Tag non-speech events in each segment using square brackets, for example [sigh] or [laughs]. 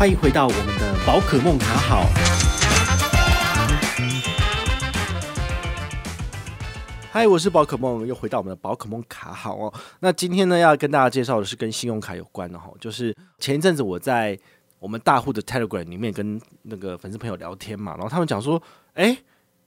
欢迎回到我们的宝可梦卡好。嗨，我是宝可梦，又回到我们的宝可梦卡好哦。那今天呢，要跟大家介绍的是跟信用卡有关的哈，就是前一阵子我在我们大户的 Telegram 里面跟那个粉丝朋友聊天嘛，然后他们讲说，哎，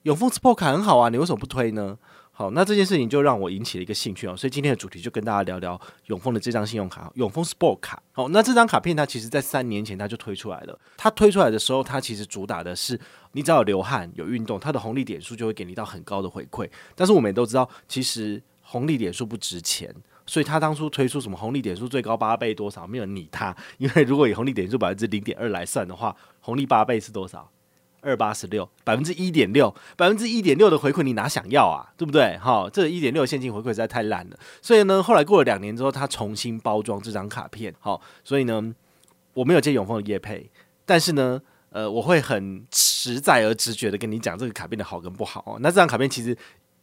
永丰 Sport 卡很好啊，你为什么不推呢？好，那这件事情就让我引起了一个兴趣哦，所以今天的主题就跟大家聊聊永丰的这张信用卡，永丰 Sport 卡。好，那这张卡片它其实在三年前它就推出来了，它推出来的时候，它其实主打的是你只要有流汗、有运动，它的红利点数就会给你到很高的回馈。但是我们也都知道，其实红利点数不值钱，所以他当初推出什么红利点数最高八倍多少，没有人理他，因为如果以红利点数百分之零点二来算的话，红利八倍是多少？二八十六，百分之一点六，百分之一点六的回馈，你哪想要啊？对不对？好，这一点六现金回馈实在太烂了。所以呢，后来过了两年之后，他重新包装这张卡片。好，所以呢，我没有接永丰的业配，但是呢，呃，我会很实在而直觉的跟你讲这个卡片的好跟不好哦。那这张卡片其实，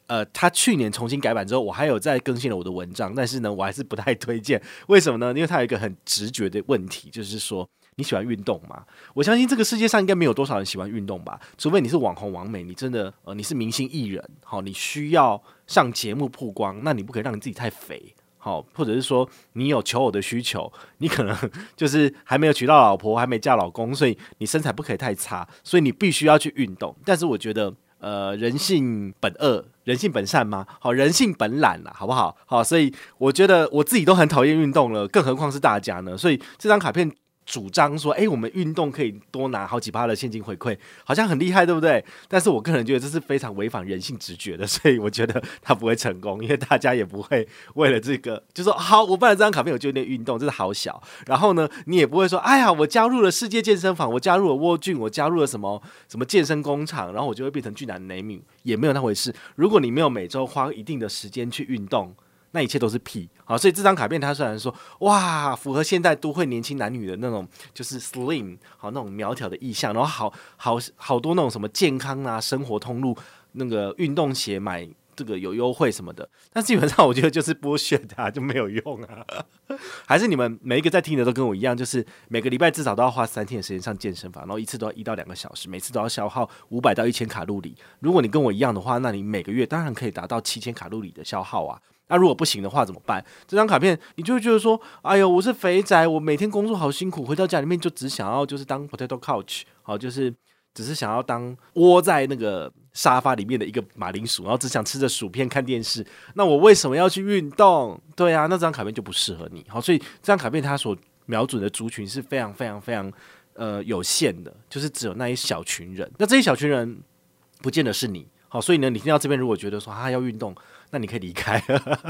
呃，他去年重新改版之后，我还有再更新了我的文章，但是呢，我还是不太推荐。为什么呢？因为它有一个很直觉的问题，就是说。你喜欢运动吗？我相信这个世界上应该没有多少人喜欢运动吧，除非你是网红网美，你真的呃你是明星艺人，好，你需要上节目曝光，那你不可以让你自己太肥，好，或者是说你有求偶的需求，你可能就是还没有娶到老婆，还没嫁老公，所以你身材不可以太差，所以你必须要去运动。但是我觉得，呃，人性本恶，人性本善吗？好，人性本懒啦，好不好？好，所以我觉得我自己都很讨厌运动了，更何况是大家呢？所以这张卡片。主张说，哎，我们运动可以多拿好几趴的现金回馈，好像很厉害，对不对？但是我个人觉得这是非常违反人性直觉的，所以我觉得他不会成功，因为大家也不会为了这个就说好，我办了这张卡片，我就练运动，真的好小。然后呢，你也不会说，哎呀，我加入了世界健身房，我加入了沃郡，我加入了什么什么健身工厂，然后我就会变成俊男美女，也没有那回事。如果你没有每周花一定的时间去运动。那一切都是屁，好，所以这张卡片它虽然说哇，符合现代都会年轻男女的那种就是 slim 好那种苗条的意象，然后好好好多那种什么健康啊、生活通路那个运动鞋买这个有优惠什么的，但基本上我觉得就是剥削的，就没有用啊。[laughs] 还是你们每一个在听的都跟我一样，就是每个礼拜至少都要花三天的时间上健身房，然后一次都要一到两个小时，每次都要消耗五百到一千卡路里。如果你跟我一样的话，那你每个月当然可以达到七千卡路里的消耗啊。那如果不行的话怎么办？这张卡片你就会觉得说，哎呦，我是肥宅，我每天工作好辛苦，回到家里面就只想要就是当 potato couch，好，就是只是想要当窝在那个沙发里面的一个马铃薯，然后只想吃着薯片看电视。那我为什么要去运动？对啊，那张卡片就不适合你。好，所以这张卡片它所瞄准的族群是非常非常非常呃有限的，就是只有那一小群人。那这一小群人不见得是你。好，所以呢，你听到这边如果觉得说他要运动。那你可以离开，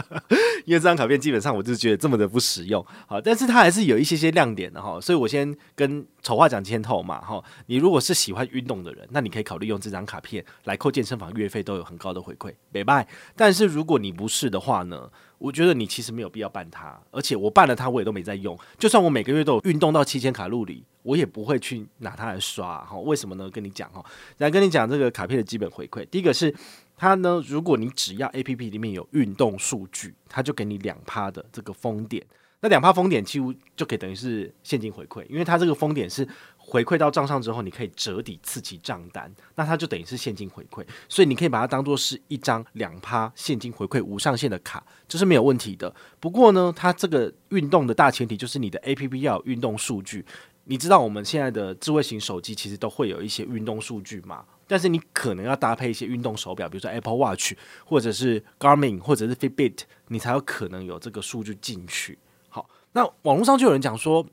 [laughs] 因为这张卡片基本上我就觉得这么的不实用。好，但是它还是有一些些亮点的哈，所以我先跟丑话讲前头嘛哈。你如果是喜欢运动的人，那你可以考虑用这张卡片来扣健身房月费，都有很高的回馈，拜拜。但是如果你不是的话呢，我觉得你其实没有必要办它，而且我办了它，我也都没在用。就算我每个月都有运动到七千卡路里，我也不会去拿它来刷哈。为什么呢？跟你讲哈，来跟你讲这个卡片的基本回馈，第一个是。它呢，如果你只要 APP 里面有运动数据，它就给你两趴的这个封点。那两趴封点几乎就可以等于是现金回馈，因为它这个封点是回馈到账上之后，你可以折抵刺激账单，那它就等于是现金回馈。所以你可以把它当做是一张两趴现金回馈无上限的卡，这是没有问题的。不过呢，它这个运动的大前提就是你的 APP 要有运动数据。你知道我们现在的智慧型手机其实都会有一些运动数据嘛？但是你可能要搭配一些运动手表，比如说 Apple Watch 或者是 Garmin 或者是 Fitbit，你才有可能有这个数据进去。好，那网络上就有人讲说，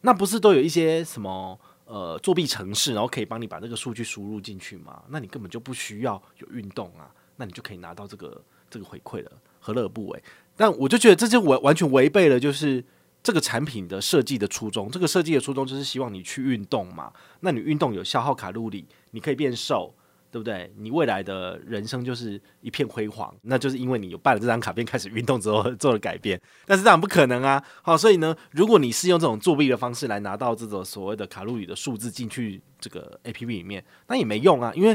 那不是都有一些什么呃作弊程式，然后可以帮你把这个数据输入进去吗？那你根本就不需要有运动啊，那你就可以拿到这个这个回馈了，何乐而不为？但我就觉得这就完完全违背了，就是。这个产品的设计的初衷，这个设计的初衷就是希望你去运动嘛。那你运动有消耗卡路里，你可以变瘦，对不对？你未来的人生就是一片辉煌，那就是因为你有办了这张卡片，开始运动之后 [laughs] 做了改变。但是这样不可能啊！好，所以呢，如果你是用这种作弊的方式来拿到这种所谓的卡路里的数字进去这个 APP 里面，那也没用啊。因为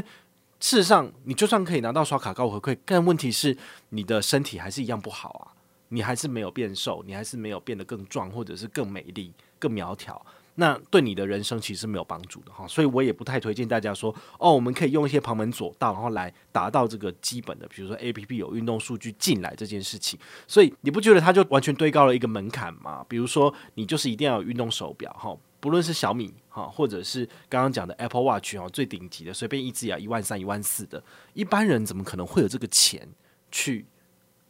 事实上，你就算可以拿到刷卡高回馈，但问题是你的身体还是一样不好啊。你还是没有变瘦，你还是没有变得更壮，或者是更美丽、更苗条。那对你的人生其实是没有帮助的哈，所以我也不太推荐大家说哦，我们可以用一些旁门左道，然后来达到这个基本的，比如说 APP 有运动数据进来这件事情。所以你不觉得它就完全堆高了一个门槛吗？比如说你就是一定要有运动手表哈，不论是小米哈，或者是刚刚讲的 Apple Watch 哦，最顶级的，随便一只也要一万三、一万四的，一般人怎么可能会有这个钱去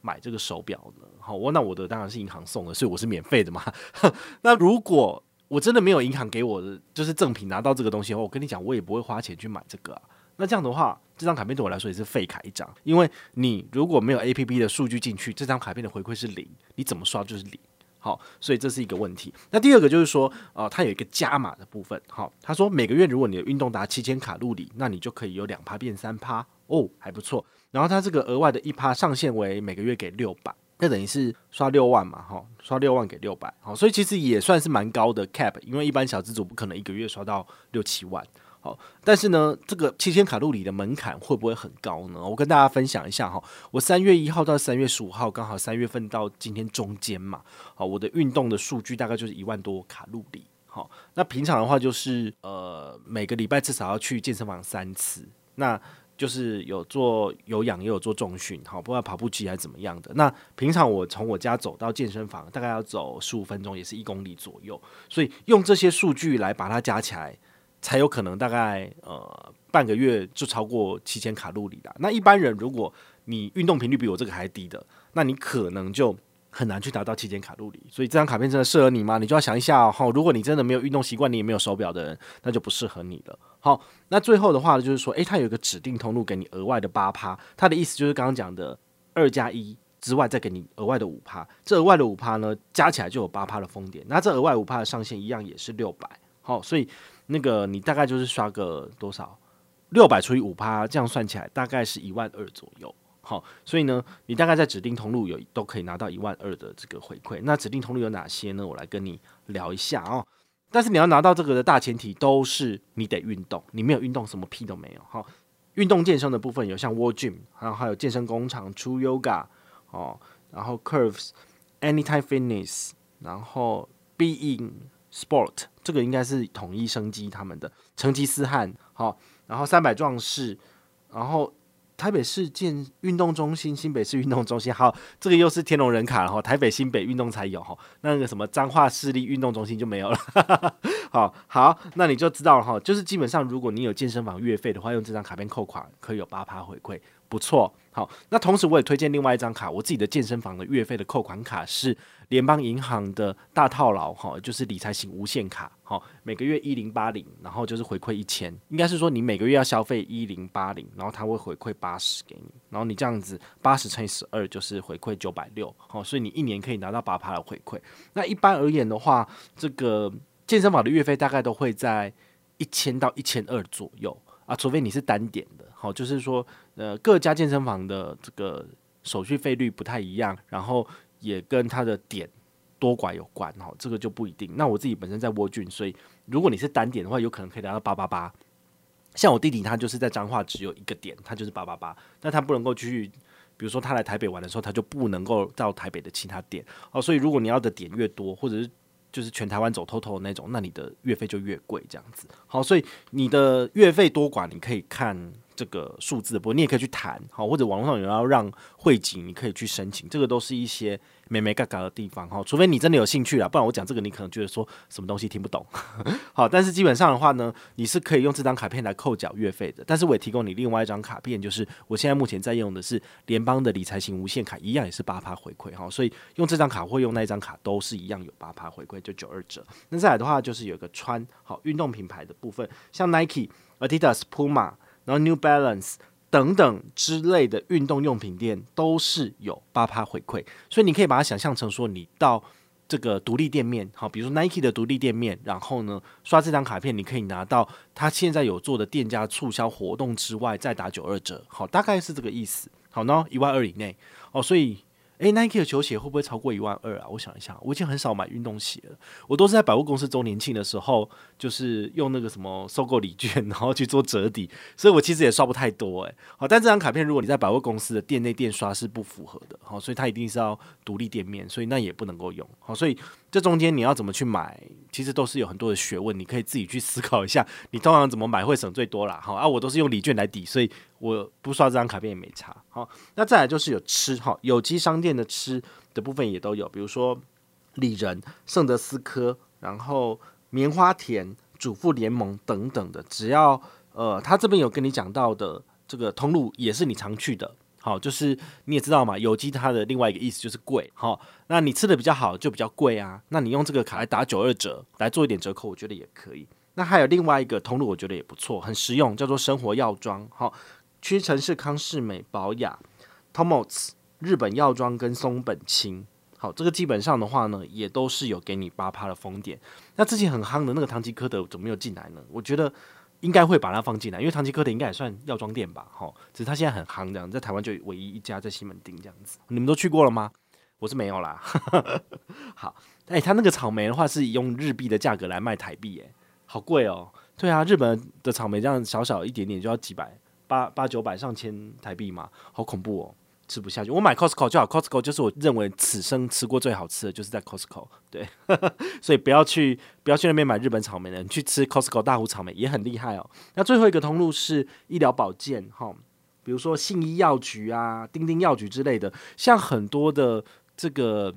买这个手表呢？好，我那我的当然是银行送的，所以我是免费的嘛。[laughs] 那如果我真的没有银行给我的就是赠品拿到这个东西的话，我跟你讲，我也不会花钱去买这个啊。那这样的话，这张卡片对我来说也是废卡一张，因为你如果没有 APP 的数据进去，这张卡片的回馈是零，你怎么刷就是零。好，所以这是一个问题。那第二个就是说，呃，它有一个加码的部分。好，他说每个月如果你的运动达七千卡路里，那你就可以有两趴变三趴哦，还不错。然后它这个额外的一趴上限为每个月给六百。那等于是刷六万嘛，哈，刷六万给六百，好，所以其实也算是蛮高的 cap，因为一般小资主不可能一个月刷到六七万，好，但是呢，这个七千卡路里的门槛会不会很高呢？我跟大家分享一下哈，我三月一号到三月十五号，刚好三月份到今天中间嘛，好，我的运动的数据大概就是一万多卡路里，好，那平常的话就是呃每个礼拜至少要去健身房三次，那。就是有做有氧，也有做重训，好，不管跑步机还是怎么样的。那平常我从我家走到健身房，大概要走十五分钟，也是一公里左右。所以用这些数据来把它加起来，才有可能大概呃半个月就超过七千卡路里的。那一般人，如果你运动频率比我这个还低的，那你可能就很难去达到七千卡路里。所以这张卡片真的适合你吗？你就要想一下哦。如果你真的没有运动习惯，你也没有手表的人，那就不适合你了。好，那最后的话呢，就是说，诶，它有一个指定通路给你额外的八趴，它的意思就是刚刚讲的二加一之外，再给你额外的五趴，这额外的五趴呢，加起来就有八趴的封点。那这额外五趴的上限一样也是六百，好，所以那个你大概就是刷个多少，六百除以五趴，这样算起来大概是一万二左右。好，所以呢，你大概在指定通路有都可以拿到一万二的这个回馈。那指定通路有哪些呢？我来跟你聊一下哦。但是你要拿到这个的大前提都是你得运动，你没有运动什么屁都没有。好，运动健身的部分有像 Wall Gym，然后还有健身工厂 True Yoga 哦，然后 Curves、Anytime Fitness，然后 Being Sport，这个应该是统一生机他们的成吉思汗，好，然后三百壮士，然后。台北市健运动中心、新北市运动中心，好，这个又是天龙人卡然后。台北、新北运动才有哈，那个什么彰化市立运动中心就没有了。[laughs] 好好，那你就知道了哈，就是基本上如果你有健身房月费的话，用这张卡片扣款可以有八趴回馈，不错。好，那同时我也推荐另外一张卡，我自己的健身房的月费的扣款卡是联邦银行的大套牢哈，就是理财型无限卡，哈，每个月一零八零，然后就是回馈一千，应该是说你每个月要消费一零八零，然后它会回馈八十给你，然后你这样子八十乘以十二就是回馈九百六，好，所以你一年可以拿到八趴的回馈。那一般而言的话，这个健身房的月费大概都会在一千到一千二左右啊，除非你是单点的。好，就是说，呃，各家健身房的这个手续费率不太一样，然后也跟它的点多寡有关，哈，这个就不一定。那我自己本身在沃郡，所以如果你是单点的话，有可能可以达到八八八。像我弟弟他就是在彰化只有一个点，他就是八八八，但他不能够去，比如说他来台北玩的时候，他就不能够到台北的其他点。哦，所以如果你要的点越多，或者是就是全台湾走透透的那种，那你的月费就越贵，这样子。好，所以你的月费多寡你可以看。这个数字，不过你也可以去谈，好，或者网络上有要让汇集，你可以去申请，这个都是一些美眉嘎嘎的地方，哈，除非你真的有兴趣啦，不然我讲这个你可能觉得说什么东西听不懂，[laughs] 好，但是基本上的话呢，你是可以用这张卡片来扣缴月费的，但是我也提供你另外一张卡片，就是我现在目前在用的是联邦的理财型无限卡，一样也是八趴回馈，哈，所以用这张卡或用那一张卡都是一样有八趴回馈，就九二折。那再来的话就是有一个穿好运动品牌的部分，像 Nike、Adidas、Puma。然后 New Balance 等等之类的运动用品店都是有八趴回馈，所以你可以把它想象成说，你到这个独立店面，好，比如说 Nike 的独立店面，然后呢刷这张卡片，你可以拿到他现在有做的店家促销活动之外，再打九二折，好，大概是这个意思。好呢，一万二以内哦，所以诶，Nike 的球鞋会不会超过一万二啊？我想一下，我已经很少买运动鞋了，我都是在百货公司周年庆的时候，就是用那个什么收购礼券，然后去做折抵，所以我其实也刷不太多诶。好，但这张卡片如果你在百货公司的店内店刷是不符合的，好，所以它一定是要独立店面，所以那也不能够用。好，所以这中间你要怎么去买，其实都是有很多的学问，你可以自己去思考一下，你通常怎么买会省最多啦。好啊，我都是用礼券来抵，所以。我不刷这张卡片也没差。好，那再来就是有吃哈，有机商店的吃的部分也都有，比如说里仁、圣德斯科，然后棉花田、主妇联盟等等的，只要呃，他这边有跟你讲到的这个通路也是你常去的。好，就是你也知道嘛，有机它的另外一个意思就是贵。好，那你吃的比较好就比较贵啊。那你用这个卡来打九二折来做一点折扣，我觉得也可以。那还有另外一个通路，我觉得也不错，很实用，叫做生活药妆。好。屈臣氏、康是美、宝雅、Tomos、日本药妆跟松本清，好，这个基本上的话呢，也都是有给你八趴的封点。那之前很夯的那个唐吉诃德怎么没有进来呢？我觉得应该会把它放进来，因为唐吉诃德应该也算药妆店吧，哈，只是它现在很夯这样，在台湾就唯一一家在西门町这样子。你们都去过了吗？我是没有啦。[laughs] 好，哎、欸，他那个草莓的话是用日币的价格来卖台币，哎，好贵哦。对啊，日本的草莓这样小小一点点就要几百。八八九百上千台币嘛，好恐怖哦，吃不下去。我买 Costco 就好，Costco 就是我认为此生吃过最好吃的，就是在 Costco。对，[laughs] 所以不要去不要去那边买日本草莓的，你去吃 Costco 大湖草莓也很厉害哦。那最后一个通路是医疗保健哈，比如说信医药局啊、丁丁药局之类的，像很多的这个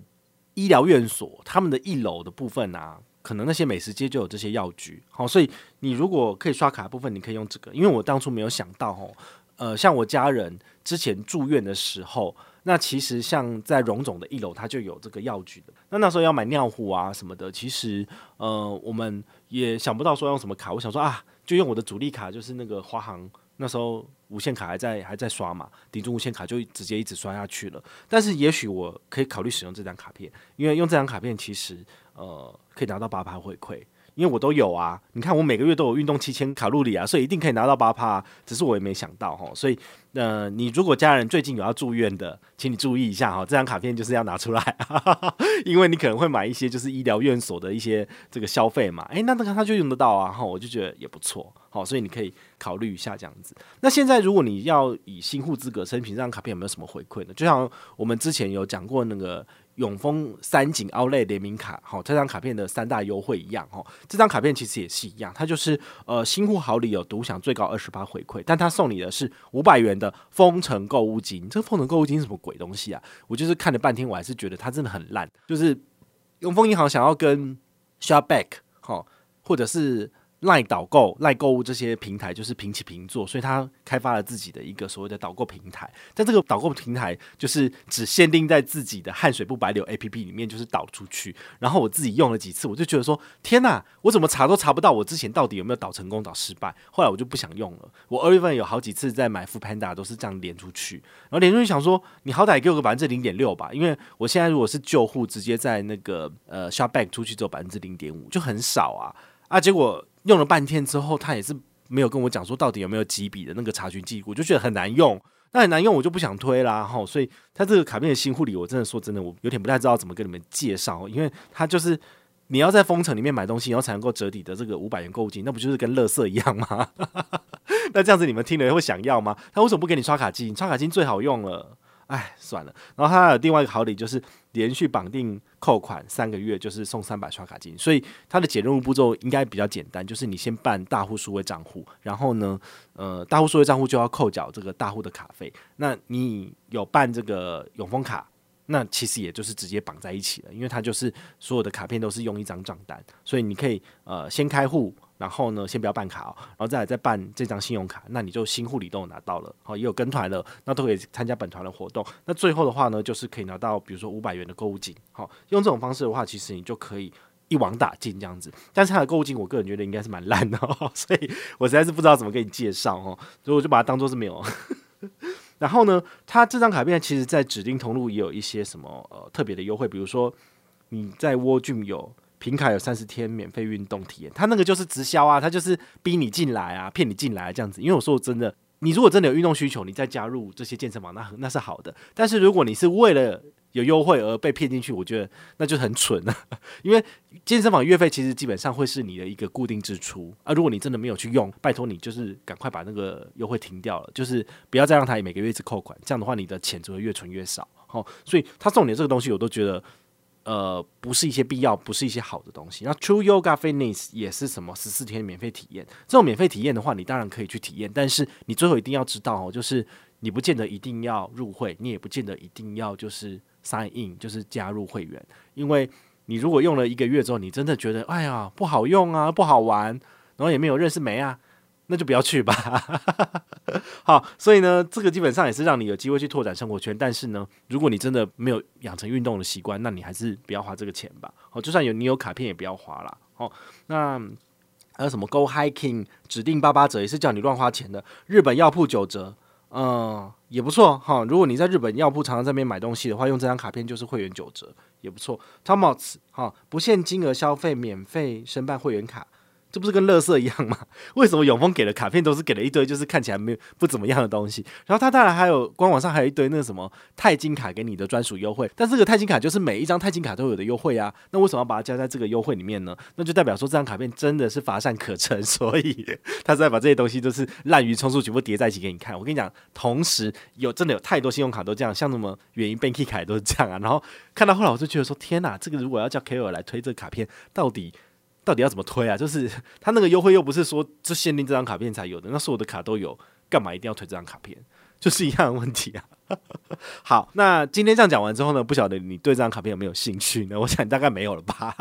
医疗院所，他们的一楼的部分啊。可能那些美食街就有这些药局，好，所以你如果可以刷卡的部分，你可以用这个。因为我当初没有想到，哦，呃，像我家人之前住院的时候，那其实像在荣总的一楼，它就有这个药局的。那那时候要买尿壶啊什么的，其实呃，我们也想不到说用什么卡。我想说啊，就用我的主力卡，就是那个华航那时候无限卡还在还在刷嘛，顶住无限卡就直接一直刷下去了。但是也许我可以考虑使用这张卡片，因为用这张卡片其实。呃，可以拿到八八回馈，因为我都有啊。你看，我每个月都有运动七千卡路里啊，所以一定可以拿到八趴。只是我也没想到哈，所以呃，你如果家人最近有要住院的，请你注意一下哈，这张卡片就是要拿出来，[laughs] 因为你可能会买一些就是医疗院所的一些这个消费嘛。诶，那那个他就用得到啊，哈，我就觉得也不错，好，所以你可以考虑一下这样子。那现在如果你要以新户资格申请这张卡片，有没有什么回馈呢？就像我们之前有讲过那个。永丰三井 Outlet 联名卡，好，这张卡片的三大优惠一样，哈，这张卡片其实也是一样，它就是呃新户好礼有独享最高二十八回馈，但它送你的是五百元的丰城购物金，这个丰城购物金是什么鬼东西啊？我就是看了半天，我还是觉得它真的很烂，就是永丰银行想要跟 Shopback 好，或者是。赖导购、赖购物这些平台就是平起平坐，所以他开发了自己的一个所谓的导购平台。但这个导购平台就是只限定在自己的汗水不白流 APP 里面，就是导出去。然后我自己用了几次，我就觉得说：天哪，我怎么查都查不到我之前到底有没有导成功、导失败。后来我就不想用了。我二月份有好几次在买 f o o Panda 都是这样连出去，然后连出去想说：你好歹给我个百分之零点六吧，因为我现在如果是旧户，直接在那个呃 Shopback 出去只有百分之零点五，就很少啊啊！结果。用了半天之后，他也是没有跟我讲说到底有没有几笔的那个查询记录，我就觉得很难用。那很难用，我就不想推啦。哈，所以他这个卡片的新护理，我真的说真的，我有点不太知道怎么跟你们介绍，因为他就是你要在封城里面买东西，然后才能够折抵的这个五百元购物金，那不就是跟乐色一样吗？[laughs] 那这样子你们听了会想要吗？他为什么不给你刷卡金？刷卡金最好用了。哎，算了。然后它还有另外一个好礼，就是连续绑定扣款三个月，就是送三百刷卡金。所以它的解任务步骤应该比较简单，就是你先办大户数位账户，然后呢，呃，大户数位账户就要扣缴这个大户的卡费。那你有办这个永丰卡，那其实也就是直接绑在一起了，因为它就是所有的卡片都是用一张账单，所以你可以呃先开户。然后呢，先不要办卡哦，然后再来再办这张信用卡，那你就新户里都有拿到了，好，也有跟团了，那都可以参加本团的活动。那最后的话呢，就是可以拿到比如说五百元的购物金，好，用这种方式的话，其实你就可以一网打尽这样子。但是它的购物金，我个人觉得应该是蛮烂的哦，[laughs] 所以我实在是不知道怎么给你介绍哦，所以我就把它当做是没有。[laughs] 然后呢，它这张卡片其实在指定通路也有一些什么呃特别的优惠，比如说你在窝俊有。平卡有三十天免费运动体验，他那个就是直销啊，他就是逼你进来啊，骗你进来这样子。因为我说真的，你如果真的有运动需求，你再加入这些健身房，那那是好的。但是如果你是为了有优惠而被骗进去，我觉得那就很蠢了。[laughs] 因为健身房月费其实基本上会是你的一个固定支出啊。如果你真的没有去用，拜托你就是赶快把那个优惠停掉了，就是不要再让他每个月一直扣款。这样的话，你的钱只会越存越少。好，所以他送你这个东西，我都觉得呃不是一些必要，不是一些好的东西。那 True Yoga Fitness 也是什么十四天免费体验？这种免费体验的话，你当然可以去体验，但是你最后一定要知道哦，就是你不见得一定要入会，你也不见得一定要就是。sign in 就是加入会员，因为你如果用了一个月之后，你真的觉得哎呀不好用啊，不好玩，然后也没有认识没啊，那就不要去吧。好，所以呢，这个基本上也是让你有机会去拓展生活圈。但是呢，如果你真的没有养成运动的习惯，那你还是不要花这个钱吧。好，就算有你有卡片也不要花了。好，那还有什么 Go Hiking 指定八八折，也是叫你乱花钱的。日本药铺九折。嗯，也不错哈。如果你在日本药铺常常在那边买东西的话，用这张卡片就是会员九折，也不错。Tomos 哈，不限金额消费，免费申办会员卡。这不是跟垃圾一样吗？[laughs] 为什么永丰给的卡片都是给了一堆就是看起来没有不怎么样的东西？然后他当然还有官网上还有一堆那个什么钛金卡给你的专属优惠，但这个钛金卡就是每一张钛金卡都有的优惠啊。那为什么要把它加在这个优惠里面呢？那就代表说这张卡片真的是乏善可陈，[laughs] 所以 [laughs] 他再把这些东西都是滥竽充数全部叠在一起给你看。我跟你讲，同时有真的有太多信用卡都这样，像什么远银 Banky 卡都是这样啊。然后看到后来我就觉得说，天哪，这个如果要叫 Ko 来推这个卡片，到底？到底要怎么推啊？[laughs] 就是他那个优惠又不是说就限定这张卡片才有的，那所有的卡都有，干嘛一定要推这张卡片？[laughs] 就是一样的问题啊。[laughs] 好，那今天这样讲完之后呢，不晓得你对这张卡片有没有兴趣呢？我想大概没有了吧。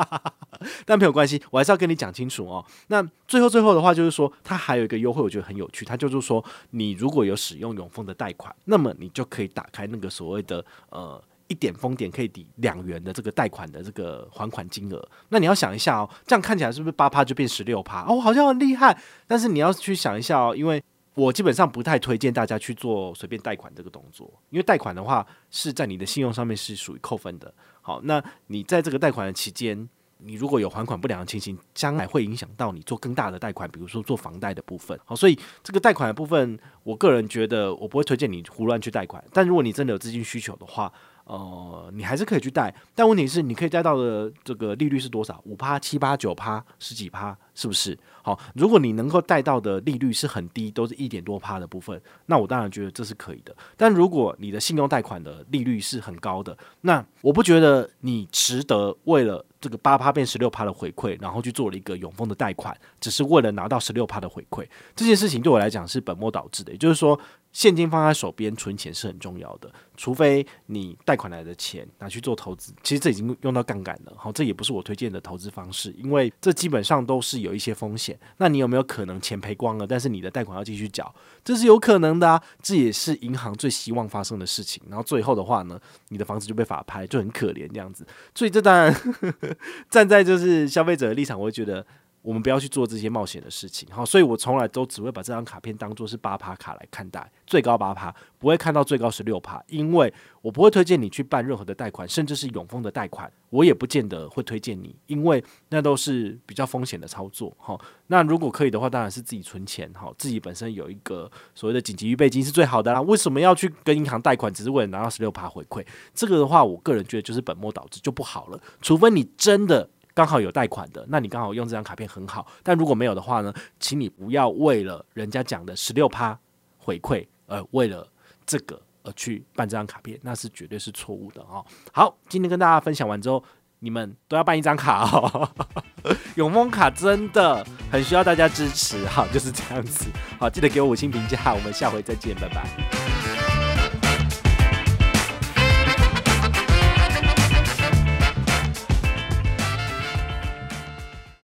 但没有关系，我还是要跟你讲清楚哦。那最后最后的话就是说，它还有一个优惠，我觉得很有趣。它就是说，你如果有使用永丰的贷款，那么你就可以打开那个所谓的呃。一点封点可以抵两元的这个贷款的这个还款金额，那你要想一下哦，这样看起来是不是八趴就变十六趴？哦，好像很厉害。但是你要去想一下哦，因为我基本上不太推荐大家去做随便贷款这个动作，因为贷款的话是在你的信用上面是属于扣分的。好，那你在这个贷款的期间，你如果有还款不良的情形，将来会影响到你做更大的贷款，比如说做房贷的部分。好，所以这个贷款的部分，我个人觉得我不会推荐你胡乱去贷款。但如果你真的有资金需求的话，呃，你还是可以去贷，但问题是，你可以贷到的这个利率是多少？五趴、七趴、九趴、十几趴，是不是？好，如果你能够贷到的利率是很低，都是一点多趴的部分，那我当然觉得这是可以的。但如果你的信用贷款的利率是很高的，那我不觉得你值得为了这个八趴变十六趴的回馈，然后去做了一个永丰的贷款，只是为了拿到十六趴的回馈。这件事情对我来讲是本末倒置的，也就是说。现金放在手边存钱是很重要的，除非你贷款来的钱拿去做投资，其实这已经用到杠杆了。好，这也不是我推荐的投资方式，因为这基本上都是有一些风险。那你有没有可能钱赔光了，但是你的贷款要继续缴？这是有可能的啊，这也是银行最希望发生的事情。然后最后的话呢，你的房子就被法拍，就很可怜这样子。所以这当然 [laughs] 站在就是消费者的立场，我会觉得。我们不要去做这些冒险的事情，好，所以我从来都只会把这张卡片当做是八趴卡来看待，最高八趴，不会看到最高十六趴，因为我不会推荐你去办任何的贷款，甚至是永丰的贷款，我也不见得会推荐你，因为那都是比较风险的操作，好，那如果可以的话，当然是自己存钱，好，自己本身有一个所谓的紧急预备金是最好的啦。为什么要去跟银行贷款，只是为了拿到十六趴回馈？这个的话，我个人觉得就是本末倒置，就不好了，除非你真的。刚好有贷款的，那你刚好用这张卡片很好。但如果没有的话呢，请你不要为了人家讲的十六趴回馈，而为了这个而去办这张卡片，那是绝对是错误的哦。好，今天跟大家分享完之后，你们都要办一张卡哦。[laughs] 永丰卡真的很需要大家支持，好，就是这样子。好，记得给我五星评价，我们下回再见，拜拜。